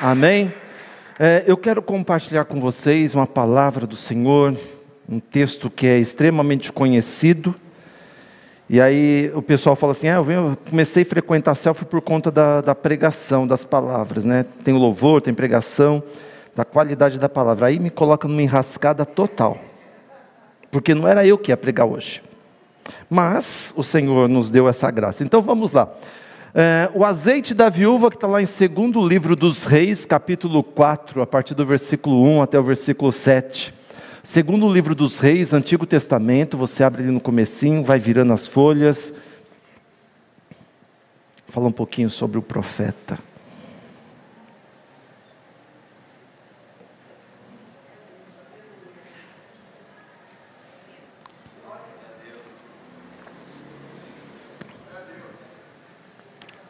Amém? É, eu quero compartilhar com vocês uma palavra do Senhor, um texto que é extremamente conhecido. E aí o pessoal fala assim: ah, eu comecei a frequentar a selfie por conta da, da pregação, das palavras, né? Tem o louvor, tem pregação, da qualidade da palavra. Aí me coloca numa enrascada total, porque não era eu que ia pregar hoje. Mas o Senhor nos deu essa graça. Então vamos lá. É, o azeite da viúva, que está lá em segundo livro dos reis, capítulo 4, a partir do versículo 1 até o versículo 7. Segundo livro dos reis, Antigo Testamento, você abre ali no comecinho, vai virando as folhas. Fala um pouquinho sobre o profeta.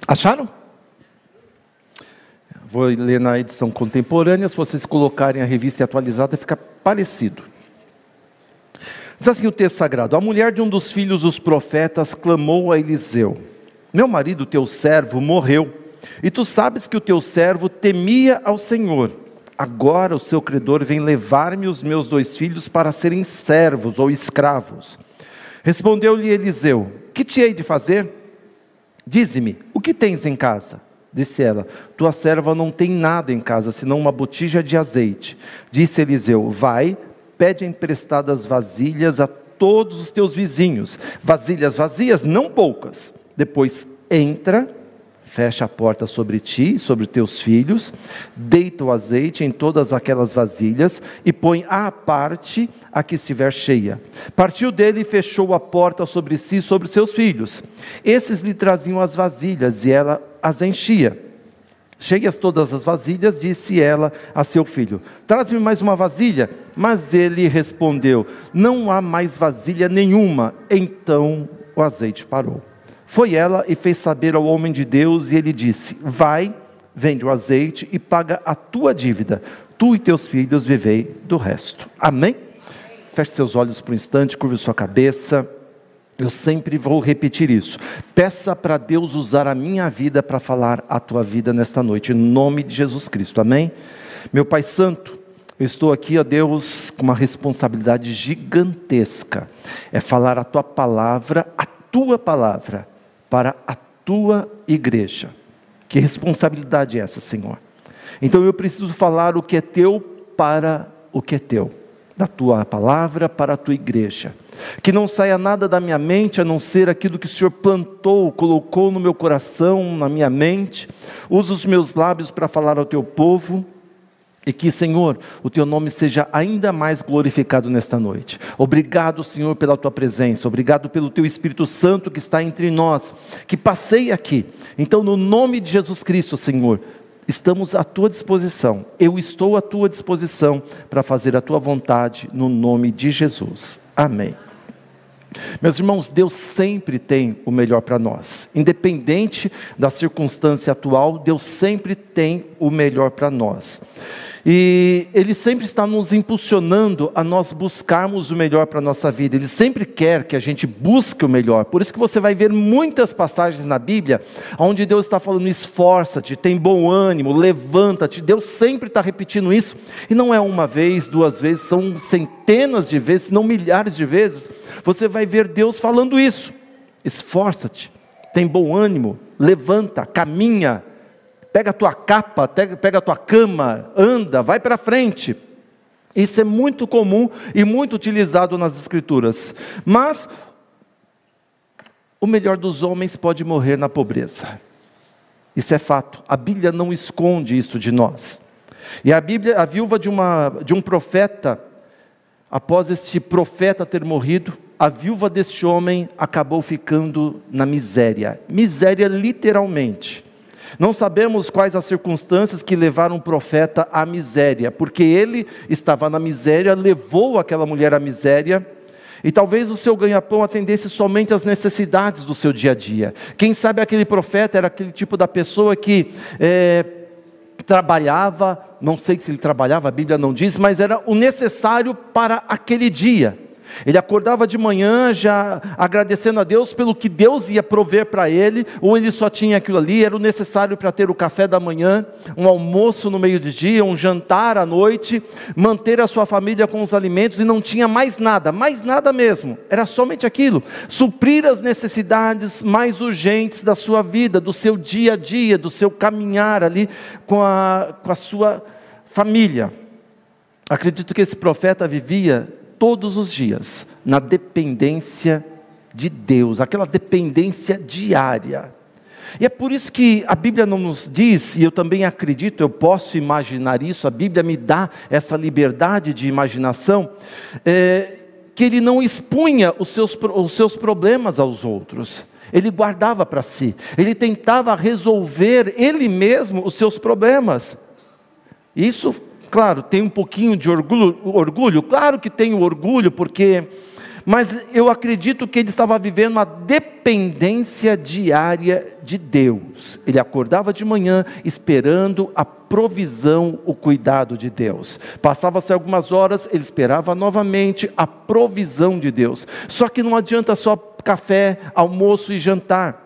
Acharam? Vou ler na edição contemporânea, se vocês colocarem a revista atualizada, fica parecido. Diz assim o texto sagrado: A mulher de um dos filhos dos profetas clamou a Eliseu: Meu marido, teu servo, morreu, e tu sabes que o teu servo temia ao Senhor. Agora o seu credor vem levar-me os meus dois filhos para serem servos ou escravos. Respondeu-lhe Eliseu: Que te hei de fazer? Dize-me, o que tens em casa? Disse ela: Tua serva não tem nada em casa, senão uma botija de azeite. Disse Eliseu: Vai, pede emprestadas vasilhas a todos os teus vizinhos, vasilhas vazias, não poucas. Depois entra fecha a porta sobre ti e sobre teus filhos, deita o azeite em todas aquelas vasilhas e põe à parte a que estiver cheia. Partiu dele e fechou a porta sobre si e sobre seus filhos. Esses lhe traziam as vasilhas e ela as enchia. Cheias todas as vasilhas, disse ela a seu filho: Traz-me mais uma vasilha. Mas ele respondeu: Não há mais vasilha nenhuma. Então o azeite parou. Foi ela e fez saber ao homem de Deus, e ele disse: Vai, vende o azeite e paga a tua dívida. Tu e teus filhos vivei do resto. Amém? Feche seus olhos por um instante, curve sua cabeça. Eu sempre vou repetir isso. Peça para Deus usar a minha vida para falar a tua vida nesta noite, em nome de Jesus Cristo. Amém? Meu Pai Santo, eu estou aqui, ó Deus, com uma responsabilidade gigantesca. É falar a tua palavra, a tua palavra para a tua igreja. Que responsabilidade é essa, Senhor? Então eu preciso falar o que é teu para o que é teu, da tua palavra para a tua igreja. Que não saia nada da minha mente a não ser aquilo que o Senhor plantou, colocou no meu coração, na minha mente. Usa os meus lábios para falar ao teu povo e que, Senhor, o teu nome seja ainda mais glorificado nesta noite. Obrigado, Senhor, pela tua presença. Obrigado pelo teu Espírito Santo que está entre nós, que passei aqui. Então, no nome de Jesus Cristo, Senhor, estamos à tua disposição. Eu estou à tua disposição para fazer a tua vontade no nome de Jesus. Amém. Meus irmãos, Deus sempre tem o melhor para nós. Independente da circunstância atual, Deus sempre tem o melhor para nós. E Ele sempre está nos impulsionando a nós buscarmos o melhor para a nossa vida. Ele sempre quer que a gente busque o melhor. Por isso que você vai ver muitas passagens na Bíblia onde Deus está falando: esforça-te, tem bom ânimo, levanta-te. Deus sempre está repetindo isso. E não é uma vez, duas vezes, são centenas de vezes, não milhares de vezes. Você vai ver Deus falando isso. Esforça-te, tem bom ânimo, levanta, caminha pega a tua capa, pega a tua cama, anda, vai para frente. Isso é muito comum e muito utilizado nas Escrituras. Mas o melhor dos homens pode morrer na pobreza. Isso é fato. A Bíblia não esconde isso de nós. E a Bíblia, a viúva de, uma, de um profeta, após este profeta ter morrido, a viúva deste homem acabou ficando na miséria. Miséria literalmente. Não sabemos quais as circunstâncias que levaram o profeta à miséria, porque ele estava na miséria, levou aquela mulher à miséria, e talvez o seu ganha-pão atendesse somente às necessidades do seu dia a dia. Quem sabe aquele profeta era aquele tipo da pessoa que é, trabalhava, não sei se ele trabalhava, a Bíblia não diz, mas era o necessário para aquele dia. Ele acordava de manhã já agradecendo a Deus pelo que Deus ia prover para ele, ou ele só tinha aquilo ali, era o necessário para ter o café da manhã, um almoço no meio do dia, um jantar à noite, manter a sua família com os alimentos e não tinha mais nada, mais nada mesmo, era somente aquilo, suprir as necessidades mais urgentes da sua vida, do seu dia a dia, do seu caminhar ali com a, com a sua família. Acredito que esse profeta vivia todos os dias na dependência de Deus, aquela dependência diária. E é por isso que a Bíblia não nos diz, e eu também acredito, eu posso imaginar isso, a Bíblia me dá essa liberdade de imaginação, é, que ele não expunha os seus, os seus problemas aos outros, ele guardava para si, ele tentava resolver ele mesmo os seus problemas. Isso Claro, tem um pouquinho de orgulho, orgulho, claro que tem orgulho, porque. Mas eu acredito que ele estava vivendo uma dependência diária de Deus. Ele acordava de manhã esperando a provisão, o cuidado de Deus. Passava-se algumas horas, ele esperava novamente a provisão de Deus. Só que não adianta só café, almoço e jantar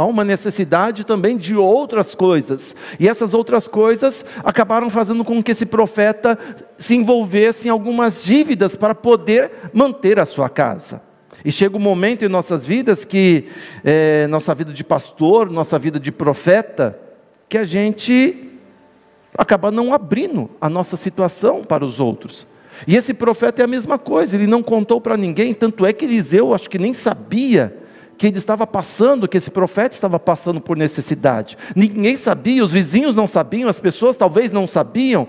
há uma necessidade também de outras coisas. E essas outras coisas acabaram fazendo com que esse profeta se envolvesse em algumas dívidas para poder manter a sua casa. E chega um momento em nossas vidas que, é, nossa vida de pastor, nossa vida de profeta, que a gente acaba não abrindo a nossa situação para os outros. E esse profeta é a mesma coisa, ele não contou para ninguém, tanto é que Eliseu acho que nem sabia que ele estava passando, que esse profeta estava passando por necessidade. Ninguém sabia, os vizinhos não sabiam, as pessoas talvez não sabiam.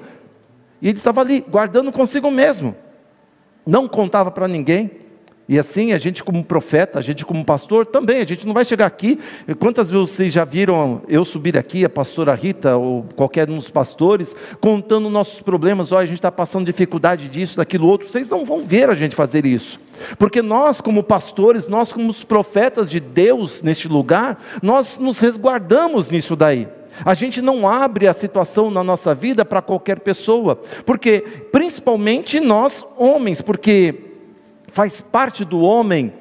E ele estava ali, guardando consigo mesmo. Não contava para ninguém. E assim, a gente como profeta, a gente como pastor, também, a gente não vai chegar aqui. Quantas vezes vocês já viram eu subir aqui, a pastora Rita, ou qualquer um dos pastores, contando nossos problemas, olha, a gente está passando dificuldade disso, daquilo outro. Vocês não vão ver a gente fazer isso. Porque nós, como pastores, nós, como os profetas de Deus neste lugar, nós nos resguardamos nisso daí. A gente não abre a situação na nossa vida para qualquer pessoa, porque principalmente nós homens, porque faz parte do homem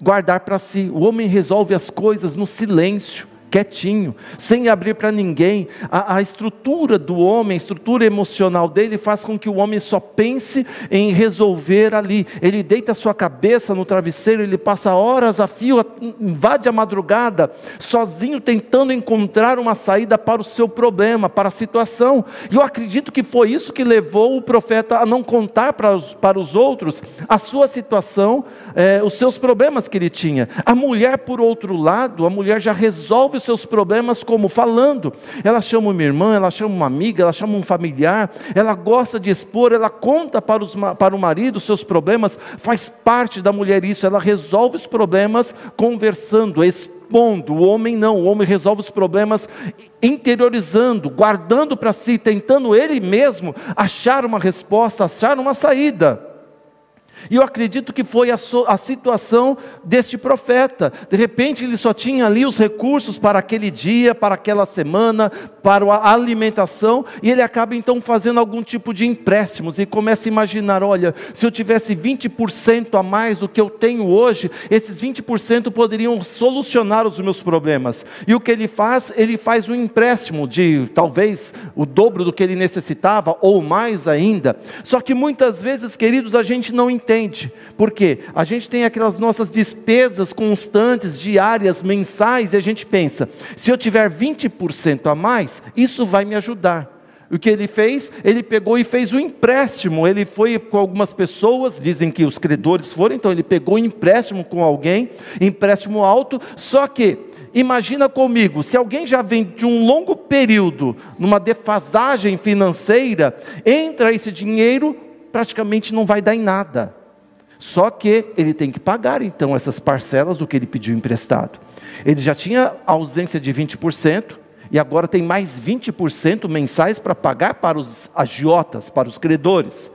guardar para si. O homem resolve as coisas no silêncio quietinho, sem abrir para ninguém. A, a, estrutura do homem, a estrutura emocional dele faz com que o homem só pense em resolver ali. Ele deita a sua cabeça no travesseiro, ele passa horas a fio, invade a madrugada, sozinho tentando encontrar uma saída para o seu problema, para a situação. E eu acredito que foi isso que levou o profeta a não contar para os, para os outros a sua situação, eh, os seus problemas que ele tinha. A mulher, por outro lado, a mulher já resolve seus problemas como falando. Ela chama uma irmã, ela chama uma amiga, ela chama um familiar, ela gosta de expor, ela conta para, os, para o marido seus problemas, faz parte da mulher isso, ela resolve os problemas conversando, expondo. O homem não, o homem resolve os problemas interiorizando, guardando para si, tentando ele mesmo achar uma resposta, achar uma saída. E eu acredito que foi a, so, a, situação deste profeta. De repente ele só tinha ali os recursos para aquele dia, para aquela semana, para a alimentação, e ele acaba então fazendo algum tipo de empréstimos e começa a imaginar: olha, se eu tivesse 20% a mais do que eu tenho hoje, esses 20% poderiam solucionar os meus problemas. E o que ele faz? Ele faz um empréstimo de talvez o dobro do que ele necessitava, ou mais ainda. Só que muitas vezes, queridos, a gente não entende. Por quê? A gente tem aquelas nossas despesas constantes, diárias, mensais, e a gente pensa: se eu tiver 20% a mais, isso vai me ajudar. O que ele fez? Ele pegou e fez um empréstimo. Ele foi com algumas pessoas, dizem que os credores foram, então ele pegou um empréstimo com alguém, empréstimo alto, só que imagina comigo, se alguém já vem de um longo período numa defasagem financeira, entra esse dinheiro, praticamente não vai dar em nada. Só que ele tem que pagar então essas parcelas do que ele pediu emprestado. Ele já tinha ausência de 20% e agora tem mais 20% mensais para pagar para os agiotas, para os credores.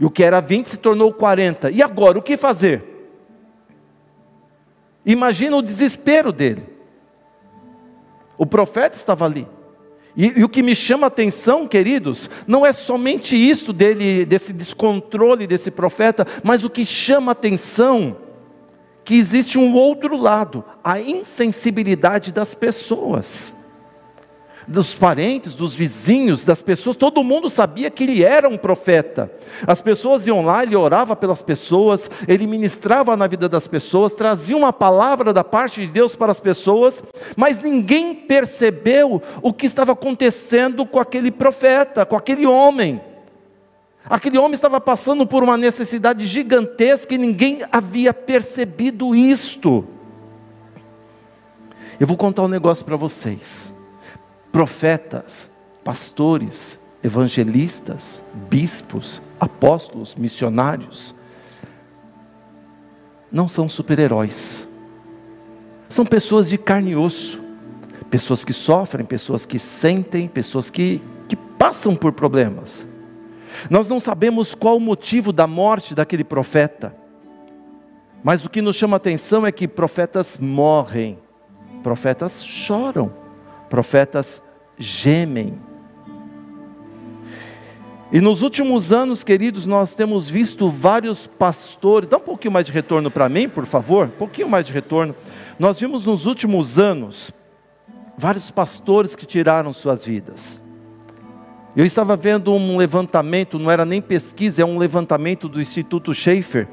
E o que era 20 se tornou 40. E agora o que fazer? Imagina o desespero dele. O profeta estava ali. E, e, o que me chama a atenção, queridos, não é somente isso dele, desse descontrole desse profeta, mas o que chama a atenção que existe um outro lado, a insensibilidade das pessoas dos parentes, dos vizinhos, das pessoas, todo mundo sabia que ele era um profeta. As pessoas iam lá, ele orava pelas pessoas, ele ministrava na vida das pessoas, trazia uma palavra da parte de Deus para as pessoas, mas ninguém percebeu o que estava acontecendo com aquele profeta, com aquele homem. Aquele homem estava passando por uma necessidade gigantesca e ninguém havia percebido isto. Eu vou contar um negócio para vocês profetas, pastores, evangelistas, bispos, apóstolos, missionários, não são super-heróis. São pessoas de carne e osso, pessoas que sofrem, pessoas que sentem, pessoas que, que passam por problemas. Nós não sabemos qual o motivo da morte daquele profeta, mas o que nos chama a atenção é que profetas morrem, profetas choram, profetas gemem. E nos últimos anos, queridos, nós temos visto vários pastores, dá um pouquinho mais de retorno para mim, por favor, um pouquinho mais de retorno. Nós vimos nos últimos anos vários pastores que tiraram suas vidas. Eu estava vendo um levantamento, não era nem pesquisa, é um levantamento do Instituto Schaefer,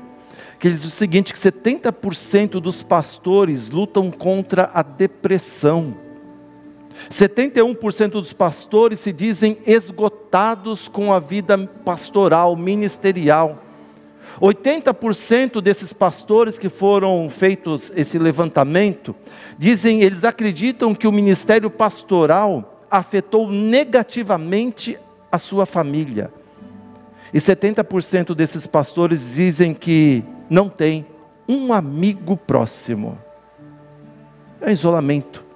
que diz o seguinte: que 70% dos pastores lutam contra a depressão. 71% dos pastores se dizem esgotados com a vida pastoral, ministerial. 80% desses pastores que foram feitos esse levantamento, dizem, eles acreditam que o ministério pastoral afetou negativamente a sua família. E 70% desses pastores dizem que não tem um amigo próximo. É isolamento.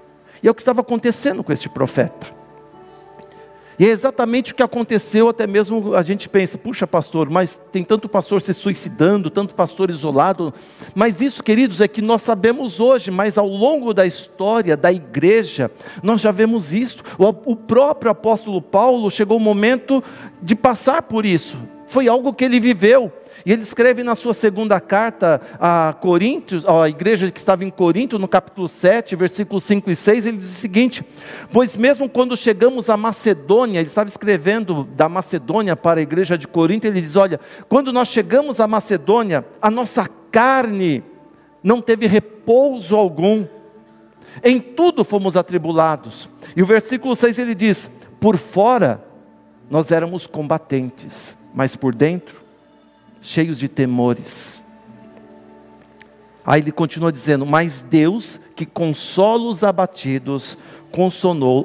E é o que estava acontecendo com este profeta. E é exatamente o que aconteceu, até mesmo a gente pensa, puxa pastor, mas tem tanto pastor se suicidando, tanto pastor isolado. Mas isso, queridos, é que nós sabemos hoje, mas ao longo da história da igreja, nós já vemos isso. O próprio apóstolo Paulo chegou o momento de passar por isso. Foi algo que ele viveu. E ele escreve na sua segunda carta a Coríntios, à igreja que estava em Corinto, no capítulo 7, versículos 5 e 6, ele diz o seguinte: Pois mesmo quando chegamos à Macedônia, ele estava escrevendo da Macedônia para a igreja de Corinto, ele diz: Olha, quando nós chegamos à Macedônia, a nossa carne não teve repouso algum, em tudo fomos atribulados. E o versículo 6 ele diz: Por fora nós éramos combatentes, mas por dentro cheios de temores. Aí ele continua dizendo: Mas Deus, que consola os abatidos,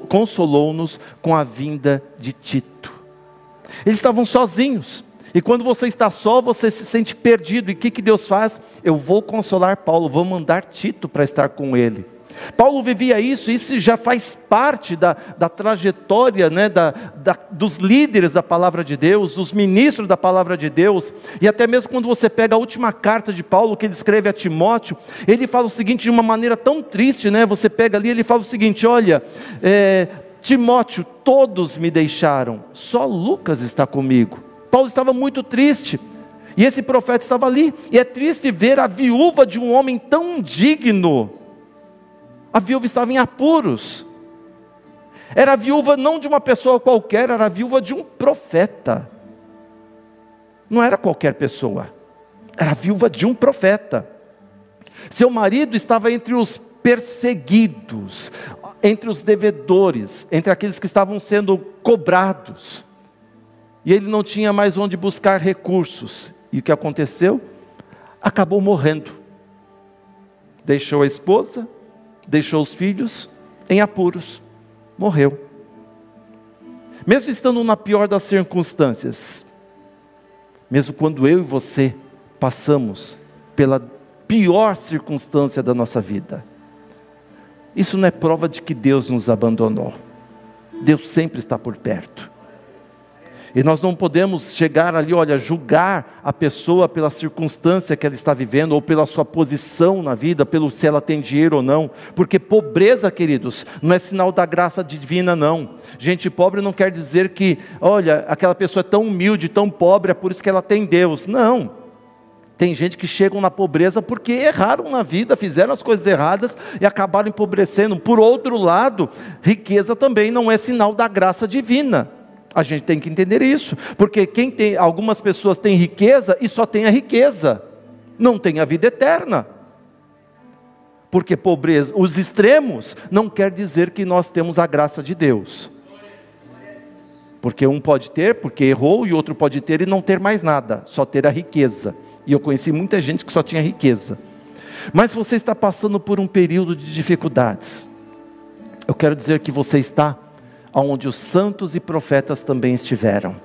consolou-nos com a vinda de Tito. Eles estavam sozinhos. E quando você está só, você se sente perdido. E o que, que Deus faz? Eu vou consolar Paulo, vou mandar Tito para estar com ele. Paulo vivia isso, isso já faz parte da, da trajetória né, da, da, dos líderes da palavra de Deus, dos ministros da palavra de Deus, e até mesmo quando você pega a última carta de Paulo que ele escreve a Timóteo, ele fala o seguinte de uma maneira tão triste, né? Você pega ali, ele fala o seguinte: olha, é, Timóteo, todos me deixaram, só Lucas está comigo. Paulo estava muito triste. E esse profeta estava ali, e é triste ver a viúva de um homem tão digno, a viúva estava em apuros. Era viúva não de uma pessoa qualquer, era viúva de um profeta. Não era qualquer pessoa, era viúva de um profeta. Seu marido estava entre os perseguidos, entre os devedores, entre aqueles que estavam sendo cobrados. E ele não tinha mais onde buscar recursos. E o que aconteceu? Acabou morrendo. Deixou a esposa, deixou os filhos em apuros, morreu. Mesmo estando na pior das circunstâncias, mesmo quando eu e você passamos pela pior circunstância da nossa vida, isso não é prova de que Deus nos abandonou. Deus sempre está por perto. E nós não podemos chegar ali, olha, julgar a pessoa pela circunstância que ela está vivendo, ou pela sua posição na vida, pelo se ela tem dinheiro ou não, porque pobreza, queridos, não é sinal da graça divina, não. Gente pobre não quer dizer que, olha, aquela pessoa é tão humilde, tão pobre, é por isso que ela tem Deus. Não. Tem gente que chegam na pobreza porque erraram na vida, fizeram as coisas erradas e acabaram empobrecendo. Por outro lado, riqueza também não é sinal da graça divina. A gente tem que entender isso, porque quem tem, algumas pessoas têm riqueza e só tem a riqueza, não tem a vida eterna. Porque pobreza, os extremos não quer dizer que nós temos a graça de Deus. Porque um pode ter porque errou e outro pode ter e não ter mais nada, só ter a riqueza. E eu conheci muita gente que só tinha riqueza. Mas você está passando por um período de dificuldades. Eu quero dizer que você está onde os santos e profetas também estiveram.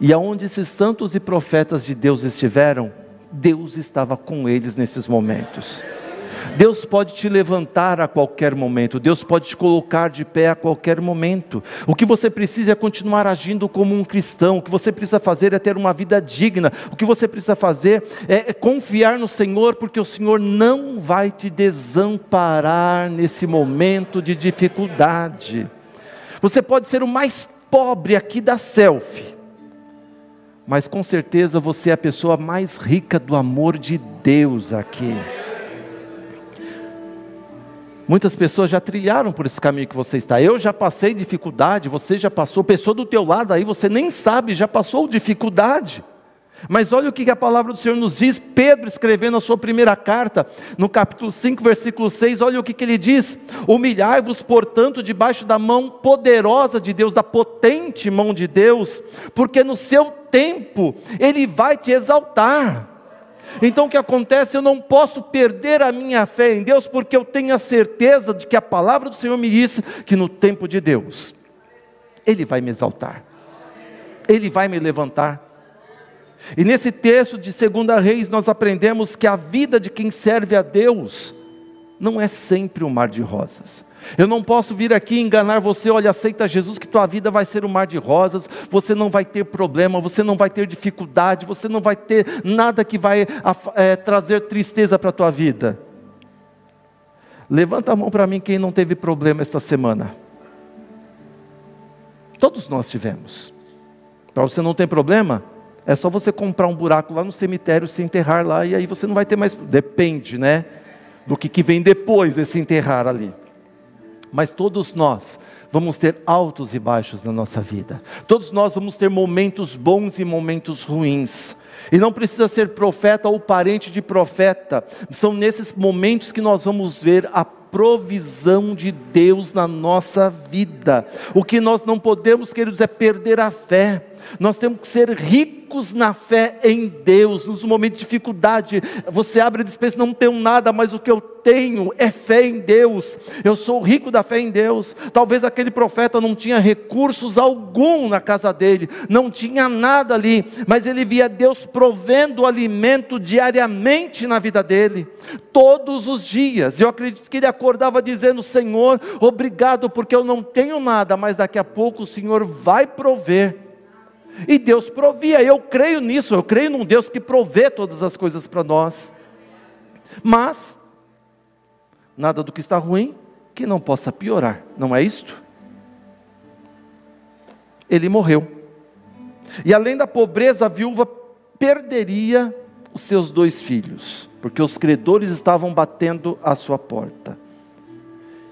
E aonde esses santos e profetas de Deus estiveram, Deus estava com eles nesses momentos. Deus pode te levantar a qualquer momento, Deus pode te colocar de pé a qualquer momento. O que você precisa é continuar agindo como um cristão, o que você precisa fazer é ter uma vida digna, o que você precisa fazer é, é confiar no Senhor, porque o Senhor não vai te desamparar nesse momento de dificuldade. Você pode ser o mais pobre aqui da selfie, mas com certeza você é a pessoa mais rica do amor de Deus aqui. Muitas pessoas já trilharam por esse caminho que você está. Eu já passei dificuldade, você já passou, pessoa do teu lado aí, você nem sabe, já passou dificuldade. Mas olha o que a palavra do Senhor nos diz, Pedro escrevendo a sua primeira carta, no capítulo 5, versículo 6, olha o que, ele diz: Humilhai-vos, portanto, debaixo da mão poderosa de Deus, da potente mão de Deus, porque no seu tempo Ele vai te exaltar. Então o que acontece? Eu não posso perder a minha fé em Deus, porque eu tenho a certeza de que a palavra do Senhor me disse que no tempo de Deus, Ele vai me exaltar, Ele vai me levantar. E nesse texto de 2 Reis, nós aprendemos que a vida de quem serve a Deus não é sempre um mar de rosas. Eu não posso vir aqui enganar você, olha, aceita Jesus que tua vida vai ser um mar de rosas, você não vai ter problema, você não vai ter dificuldade, você não vai ter nada que vai é, trazer tristeza para a tua vida. Levanta a mão para mim quem não teve problema esta semana. Todos nós tivemos. Para você não ter problema, é só você comprar um buraco lá no cemitério, se enterrar lá, e aí você não vai ter mais. Depende, né? Do que, que vem depois desse enterrar ali. Mas todos nós vamos ter altos e baixos na nossa vida. Todos nós vamos ter momentos bons e momentos ruins. E não precisa ser profeta ou parente de profeta. São nesses momentos que nós vamos ver a provisão de Deus na nossa vida. O que nós não podemos, queridos, é perder a fé. Nós temos que ser ricos na fé em Deus, nos momentos de dificuldade. Você abre a dispensa, não tenho nada, mas o que eu tenho é fé em Deus. Eu sou rico da fé em Deus. Talvez aquele profeta não tinha recursos algum na casa dele, não tinha nada ali, mas ele via Deus provendo alimento diariamente na vida dele, todos os dias. Eu acredito que ele acordava dizendo: Senhor, obrigado, porque eu não tenho nada, mas daqui a pouco o Senhor vai prover. E Deus provia, eu creio nisso, eu creio num Deus que provê todas as coisas para nós. Mas, nada do que está ruim que não possa piorar, não é isto? Ele morreu. E além da pobreza, a viúva perderia os seus dois filhos, porque os credores estavam batendo à sua porta.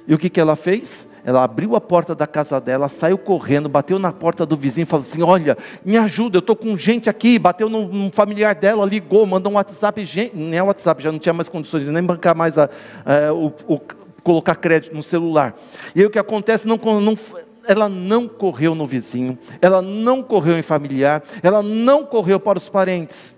E o que, que ela fez? Ela abriu a porta da casa dela, saiu correndo, bateu na porta do vizinho e falou assim: Olha, me ajuda, eu estou com gente aqui. Bateu num, familiar dela, ligou, mandou um WhatsApp. Gente, nem é WhatsApp, já não tinha mais condições de nem bancar mais a, a, o, o, colocar crédito no celular. E aí o que acontece? Não, não, ela não correu no vizinho, ela não correu em familiar, ela não correu para os parentes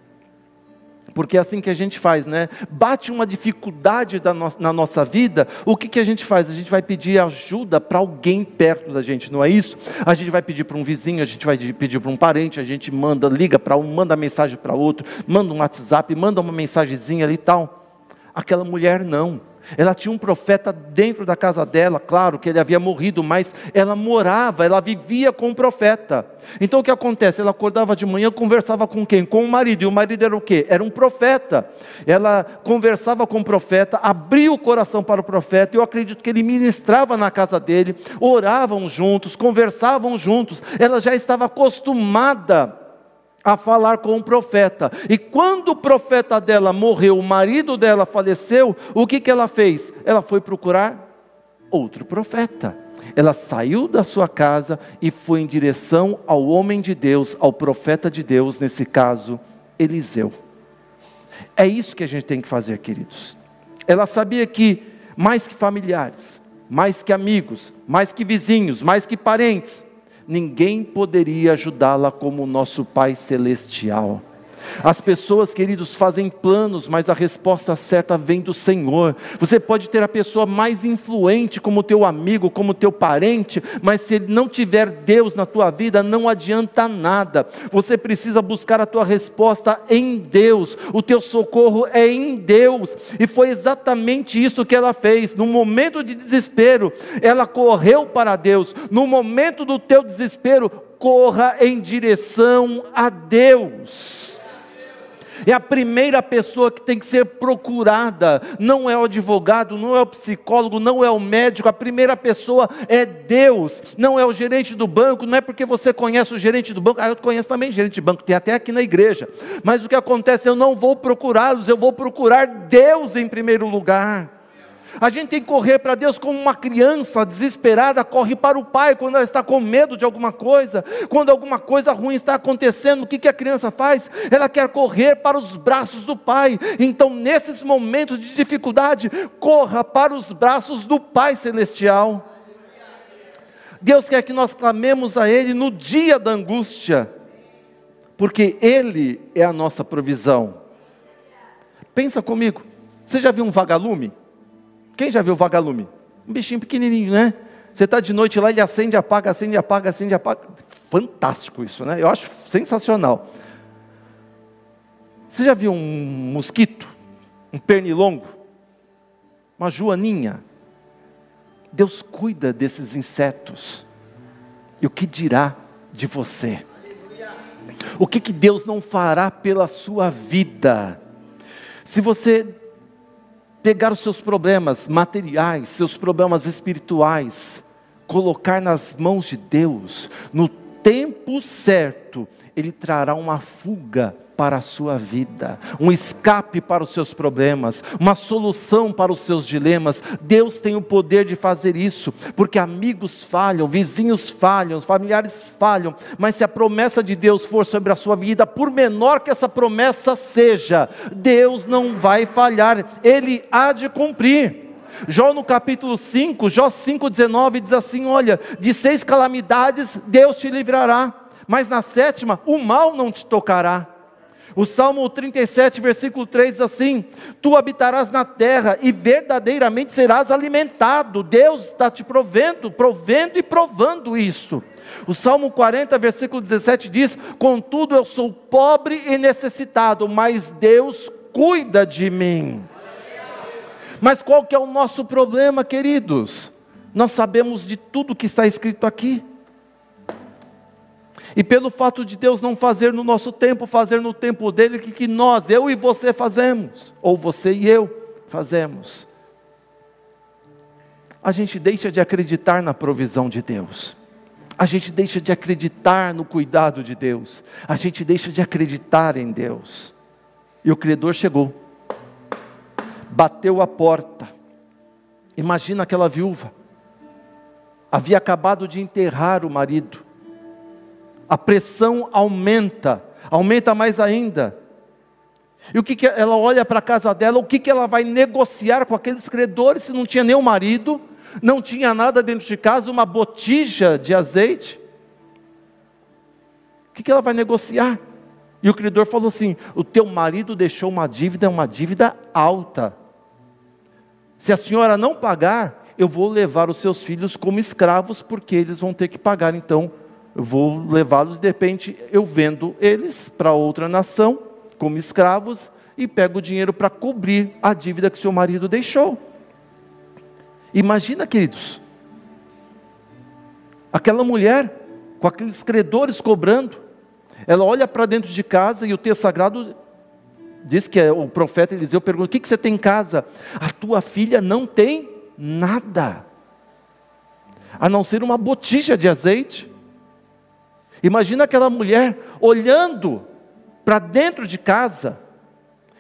porque é assim que a gente faz, né? Bate uma dificuldade no, na nossa vida, o que, que a gente faz? A gente vai pedir ajuda para alguém perto da gente, não é isso? A gente vai pedir para um vizinho, a gente vai pedir para um parente, a gente manda, liga para um, manda mensagem para outro, manda um WhatsApp, manda uma mensagenzinha ali e tal. Aquela mulher não. Ela tinha um profeta dentro da casa dela, claro que ele havia morrido, mas ela morava, ela vivia com o profeta. Então o que acontece? Ela acordava de manhã, conversava com quem? Com o marido. E o marido era o quê? Era um profeta. Ela conversava com o profeta, abria o coração para o profeta. Eu acredito que ele ministrava na casa dele, oravam juntos, conversavam juntos. Ela já estava acostumada a falar com o profeta. E quando o profeta dela morreu, o marido dela faleceu, o que, que ela fez? Ela foi procurar outro profeta. Ela saiu da sua casa e foi em direção ao homem de Deus, ao profeta de Deus, nesse caso, Eliseu. É isso que a gente tem que fazer, queridos. Ela sabia que, mais que familiares, mais que amigos, mais que vizinhos, mais que parentes, ninguém poderia ajudá-la como o nosso Pai Celestial. As pessoas, queridos, fazem planos, mas a resposta certa vem do Senhor. Você pode ter a pessoa mais influente como teu amigo, como teu parente, mas se ele não tiver Deus na tua vida, não adianta nada. Você precisa buscar a tua resposta em Deus. O teu socorro é em Deus. E foi exatamente isso que ela fez. No momento de desespero, ela correu para Deus. No momento do teu desespero, corra em direção a Deus é a primeira pessoa que tem que ser procurada, não é o advogado, não é o psicólogo, não é o médico, a primeira pessoa é Deus, não é o gerente do banco, não é porque você conhece o gerente do banco, ah, eu conheço também gerente de banco, tem até aqui na igreja, mas o que acontece, eu não vou procurá-los, eu vou procurar Deus em primeiro lugar. A gente tem que correr para Deus como uma criança desesperada corre para o pai quando ela está com medo de alguma coisa, quando alguma coisa ruim está acontecendo, o que, que a criança faz? Ela quer correr para os braços do pai. Então, nesses momentos de dificuldade, corra para os braços do Pai Celestial. Deus quer que nós clamemos a Ele no dia da angústia, porque Ele é a nossa provisão. Pensa comigo, você já viu um vagalume? Quem já viu vagalume? Um bichinho pequenininho, né? Você está de noite lá, ele acende, apaga, acende, apaga, acende, apaga. Fantástico isso, né? Eu acho sensacional. Você já viu um mosquito? Um pernilongo? Uma joaninha? Deus cuida desses insetos. E o que dirá de você? O que, que Deus não fará pela sua vida? Se você pegar os seus problemas materiais, seus problemas espirituais, colocar nas mãos de Deus, no tempo certo, Ele trará uma fuga para a sua vida, um escape para os seus problemas, uma solução para os seus dilemas. Deus tem o poder de fazer isso, porque amigos falham, vizinhos falham, familiares falham, mas se a promessa de Deus for sobre a sua vida, por menor que essa promessa seja, Deus não vai falhar, Ele há de cumprir. Jó no capítulo 5, Jó 5,19 diz assim: Olha, de seis calamidades Deus te livrará, mas na sétima o mal não te tocará. O Salmo 37, versículo 3 diz assim: Tu habitarás na terra e verdadeiramente serás alimentado. Deus está te provendo, provendo e provando isto. O Salmo 40, versículo 17 diz: Contudo, eu sou pobre e necessitado, mas Deus cuida de mim. Mas qual que é o nosso problema, queridos? Nós sabemos de tudo que está escrito aqui. E pelo fato de Deus não fazer no nosso tempo, fazer no tempo dele, que, que nós, eu e você fazemos, ou você e eu fazemos, a gente deixa de acreditar na provisão de Deus, a gente deixa de acreditar no cuidado de Deus, a gente deixa de acreditar em Deus. E o credor chegou, bateu a porta. Imagina aquela viúva, havia acabado de enterrar o marido, a pressão aumenta, aumenta mais ainda. E o que, que ela olha para a casa dela, o que, que ela vai negociar com aqueles credores se não tinha nem o marido, não tinha nada dentro de casa, uma botija de azeite? O que, que ela vai negociar? E o credor falou assim: o teu marido deixou uma dívida, uma dívida alta. Se a senhora não pagar, eu vou levar os seus filhos como escravos, porque eles vão ter que pagar então eu vou levá-los, de repente eu vendo eles para outra nação como escravos e pego o dinheiro para cobrir a dívida que seu marido deixou. Imagina, queridos, aquela mulher com aqueles credores cobrando, ela olha para dentro de casa e o texto sagrado diz que é, o profeta Eliseu pergunta: O que, que você tem em casa? A tua filha não tem nada, a não ser uma botija de azeite. Imagina aquela mulher olhando para dentro de casa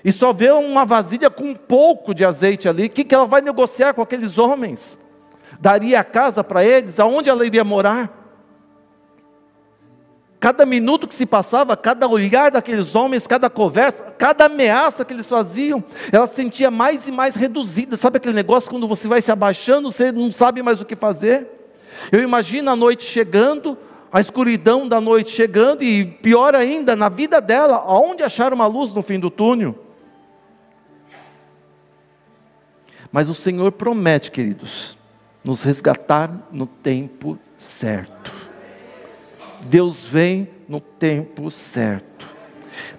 e só vê uma vasilha com um pouco de azeite ali. O que, que ela vai negociar com aqueles homens? Daria a casa para eles? Aonde ela iria morar? Cada minuto que se passava, cada olhar daqueles homens, cada conversa, cada ameaça que eles faziam, ela se sentia mais e mais reduzida. Sabe aquele negócio quando você vai se abaixando, você não sabe mais o que fazer? Eu imagino a noite chegando, a escuridão da noite chegando, e pior ainda, na vida dela, aonde achar uma luz no fim do túnel? Mas o Senhor promete, queridos, nos resgatar no tempo certo. Deus vem no tempo certo.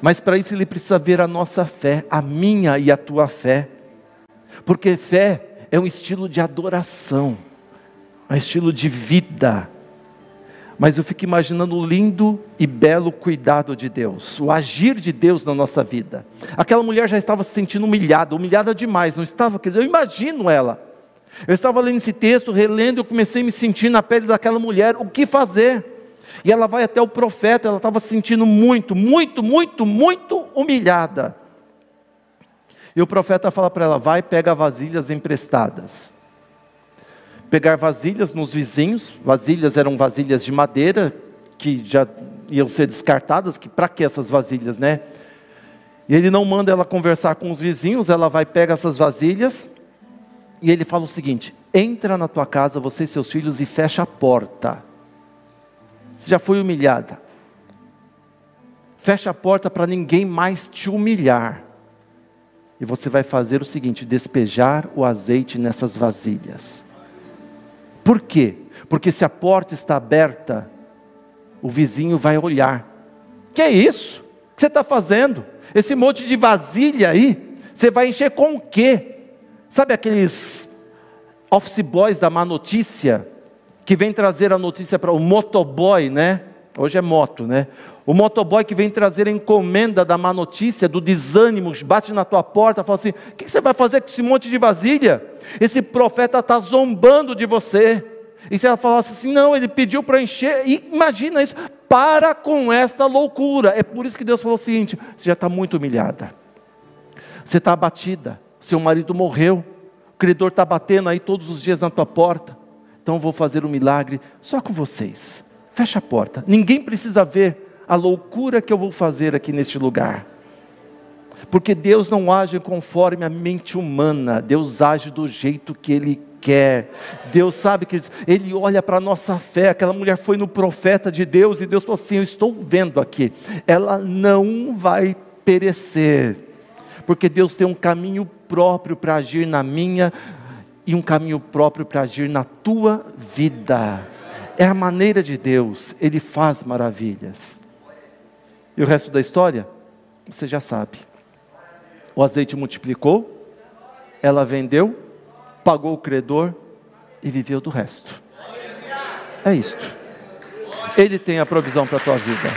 Mas para isso ele precisa ver a nossa fé, a minha e a tua fé. Porque fé é um estilo de adoração, é um estilo de vida. Mas eu fico imaginando o lindo e belo cuidado de Deus, o agir de Deus na nossa vida. Aquela mulher já estava se sentindo humilhada, humilhada demais, não estava? Eu imagino ela. Eu estava lendo esse texto, relendo, eu comecei a me sentir na pele daquela mulher, o que fazer? E ela vai até o profeta, ela estava se sentindo muito, muito, muito, muito humilhada. E o profeta fala para ela: vai, pega vasilhas emprestadas. Pegar vasilhas nos vizinhos, vasilhas eram vasilhas de madeira, que já iam ser descartadas, que para que essas vasilhas, né? E ele não manda ela conversar com os vizinhos, ela vai pega essas vasilhas e ele fala o seguinte: entra na tua casa, você e seus filhos, e fecha a porta. Você já foi humilhada. Fecha a porta para ninguém mais te humilhar. E você vai fazer o seguinte: despejar o azeite nessas vasilhas. Por quê? Porque se a porta está aberta, o vizinho vai olhar. Que é isso? O que você está fazendo? Esse monte de vasilha aí, você vai encher com o quê? Sabe aqueles office boys da má notícia? que vem trazer a notícia para o motoboy, né? Hoje é moto, né? O motoboy que vem trazer a encomenda da má notícia, do desânimo, bate na tua porta, fala assim: o que você vai fazer com esse monte de vasilha? Esse profeta está zombando de você. E se ela falasse assim, não, ele pediu para encher, imagina isso, para com esta loucura. É por isso que Deus falou o seguinte: você já está muito humilhada, você está abatida, seu marido morreu, o credor está batendo aí todos os dias na tua porta, então vou fazer um milagre só com vocês. Fecha a porta. Ninguém precisa ver a loucura que eu vou fazer aqui neste lugar. Porque Deus não age conforme a mente humana, Deus age do jeito que Ele quer. Deus sabe que Ele olha para a nossa fé. Aquela mulher foi no profeta de Deus e Deus falou assim: Eu estou vendo aqui, ela não vai perecer, porque Deus tem um caminho próprio para agir na minha e um caminho próprio para agir na tua vida. É a maneira de Deus, Ele faz maravilhas. E o resto da história? Você já sabe. O azeite multiplicou, ela vendeu, pagou o credor e viveu do resto. É isto. Ele tem a provisão para a tua vida.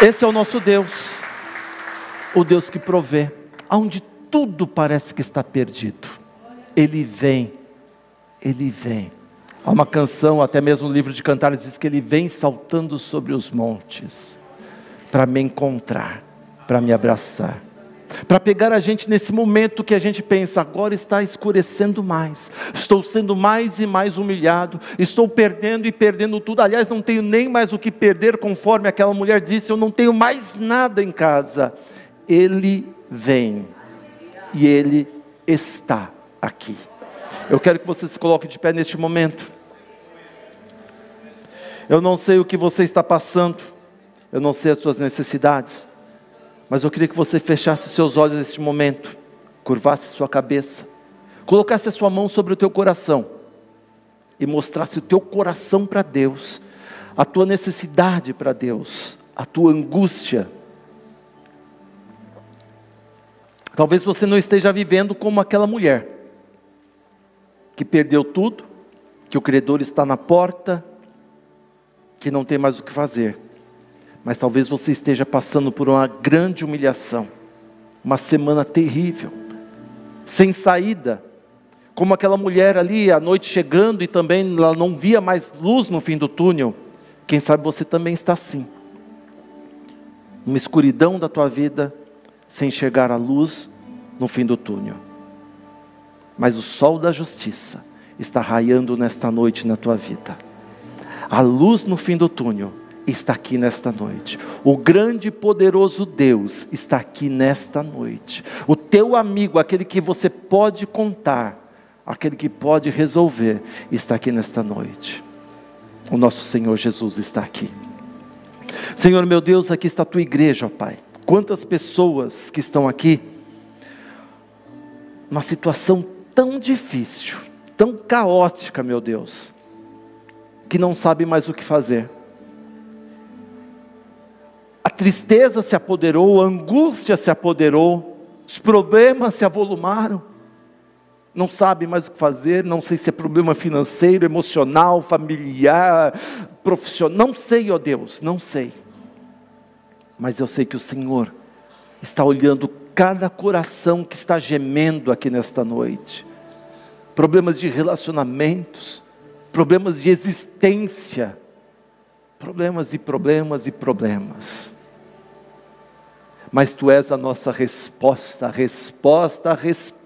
Esse é o nosso Deus o Deus que provê, aonde tudo parece que está perdido. Ele vem, ele vem. Há uma canção, até mesmo o livro de Cantares diz que ele vem saltando sobre os montes para me encontrar, para me abraçar para pegar a gente nesse momento que a gente pensa, agora está escurecendo mais, estou sendo mais e mais humilhado, estou perdendo e perdendo tudo. Aliás, não tenho nem mais o que perder, conforme aquela mulher disse, eu não tenho mais nada em casa. Ele vem e Ele está aqui. Eu quero que você se coloque de pé neste momento. Eu não sei o que você está passando, eu não sei as suas necessidades, mas eu queria que você fechasse seus olhos neste momento, curvasse sua cabeça, colocasse a sua mão sobre o teu coração. E mostrasse o teu coração para Deus, a tua necessidade para Deus, a tua angústia. Talvez você não esteja vivendo como aquela mulher que perdeu tudo, que o credor está na porta, que não tem mais o que fazer. Mas talvez você esteja passando por uma grande humilhação, uma semana terrível, sem saída, como aquela mulher ali, a noite chegando e também ela não via mais luz no fim do túnel. Quem sabe você também está assim, uma escuridão da tua vida, sem enxergar a luz no fim do túnel. Mas o sol da justiça está raiando nesta noite na tua vida. A luz no fim do túnel está aqui nesta noite. O grande e poderoso Deus está aqui nesta noite. O teu amigo, aquele que você pode contar, aquele que pode resolver, está aqui nesta noite. O nosso Senhor Jesus está aqui. Senhor meu Deus, aqui está a tua igreja, ó Pai. Quantas pessoas que estão aqui, numa situação tão difícil, tão caótica, meu Deus, que não sabe mais o que fazer. A tristeza se apoderou, a angústia se apoderou, os problemas se avolumaram, não sabe mais o que fazer, não sei se é problema financeiro, emocional, familiar, profissional, não sei, ó Deus, não sei mas eu sei que o Senhor está olhando cada coração que está gemendo aqui nesta noite. Problemas de relacionamentos, problemas de existência, problemas e problemas e problemas. Mas tu és a nossa resposta, a resposta, a resposta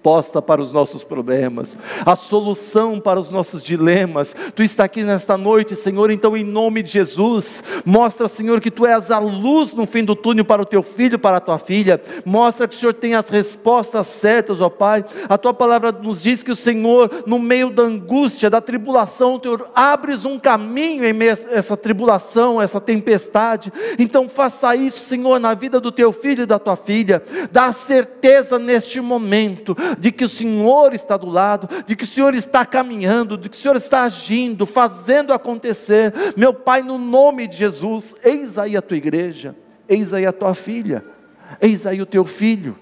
para os nossos problemas, a solução para os nossos dilemas. Tu está aqui nesta noite, Senhor, então em nome de Jesus, mostra, Senhor, que tu és a luz no fim do túnel para o teu filho, para a tua filha. Mostra que o Senhor tem as respostas certas, ó Pai. A tua palavra nos diz que o Senhor, no meio da angústia, da tribulação, tu abres um caminho em meio a essa tribulação, essa tempestade. Então faça isso, Senhor, na vida do teu filho e da tua filha, dá certeza neste momento de que o Senhor está do lado, de que o Senhor está caminhando, de que o Senhor está agindo, fazendo acontecer. Meu Pai, no nome de Jesus, eis aí a tua igreja, eis aí a tua filha, eis aí o teu filho.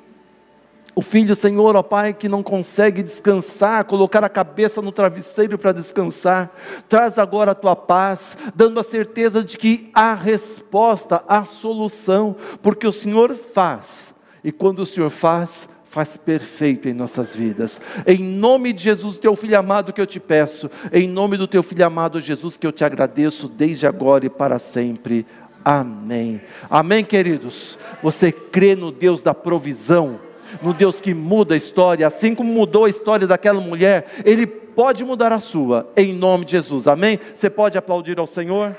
O filho, Senhor, ó Pai, que não consegue descansar, colocar a cabeça no travesseiro para descansar, traz agora a tua paz, dando a certeza de que há resposta, há solução, porque o Senhor faz, e quando o Senhor faz, faz perfeito em nossas vidas. Em nome de Jesus, teu filho amado, que eu te peço, em nome do teu filho amado Jesus, que eu te agradeço desde agora e para sempre. Amém. Amém, queridos. Você crê no Deus da provisão? no Deus que muda a história, assim como mudou a história daquela mulher, Ele pode mudar a sua, em nome de Jesus, amém? Você pode aplaudir ao Senhor?